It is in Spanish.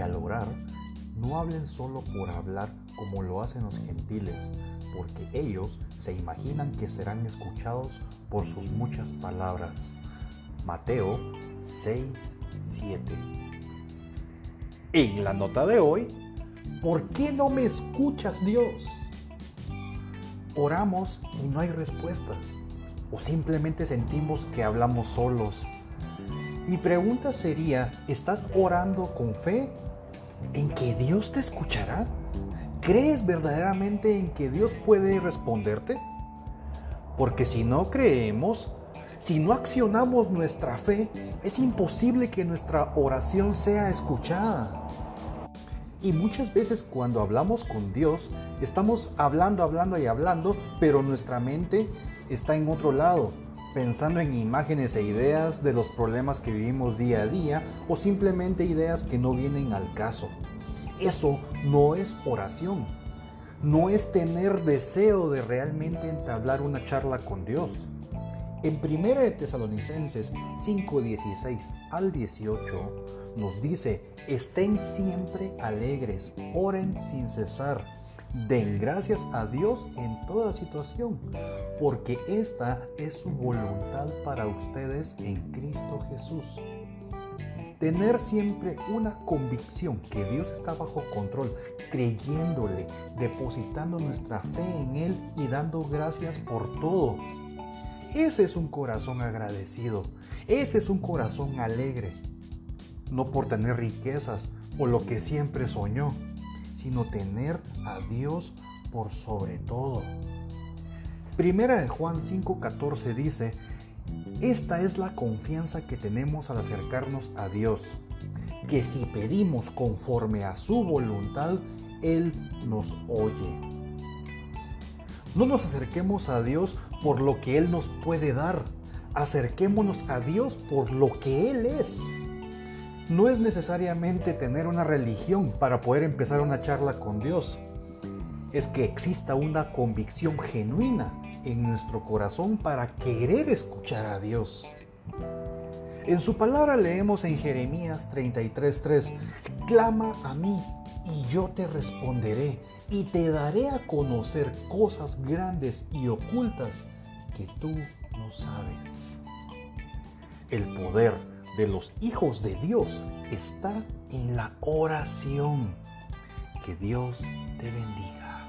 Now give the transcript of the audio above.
al orar, no hablen solo por hablar como lo hacen los gentiles, porque ellos se imaginan que serán escuchados por sus muchas palabras. Mateo 6, 7. En la nota de hoy, ¿por qué no me escuchas Dios? Oramos y no hay respuesta. O simplemente sentimos que hablamos solos. Mi pregunta sería, ¿estás orando con fe en que Dios te escuchará? ¿Crees verdaderamente en que Dios puede responderte? Porque si no creemos, si no accionamos nuestra fe, es imposible que nuestra oración sea escuchada. Y muchas veces cuando hablamos con Dios, estamos hablando, hablando y hablando, pero nuestra mente está en otro lado, pensando en imágenes e ideas de los problemas que vivimos día a día o simplemente ideas que no vienen al caso. Eso no es oración. No es tener deseo de realmente entablar una charla con Dios. En 1 de Tesalonicenses 5:16 al 18 nos dice, estén siempre alegres, oren sin cesar, den gracias a Dios en toda situación, porque esta es su voluntad para ustedes en Cristo Jesús. Tener siempre una convicción que Dios está bajo control, creyéndole, depositando nuestra fe en Él y dando gracias por todo. Ese es un corazón agradecido, ese es un corazón alegre. No por tener riquezas o lo que siempre soñó, sino tener a Dios por sobre todo. Primera de Juan 5:14 dice, esta es la confianza que tenemos al acercarnos a Dios, que si pedimos conforme a su voluntad, Él nos oye. No nos acerquemos a Dios por lo que Él nos puede dar, acerquémonos a Dios por lo que Él es. No es necesariamente tener una religión para poder empezar una charla con Dios. Es que exista una convicción genuina en nuestro corazón para querer escuchar a Dios. En su palabra leemos en Jeremías 33:3, clama a mí y yo te responderé y te daré a conocer cosas grandes y ocultas que tú no sabes. El poder de los hijos de Dios está en la oración. Que Dios te bendiga.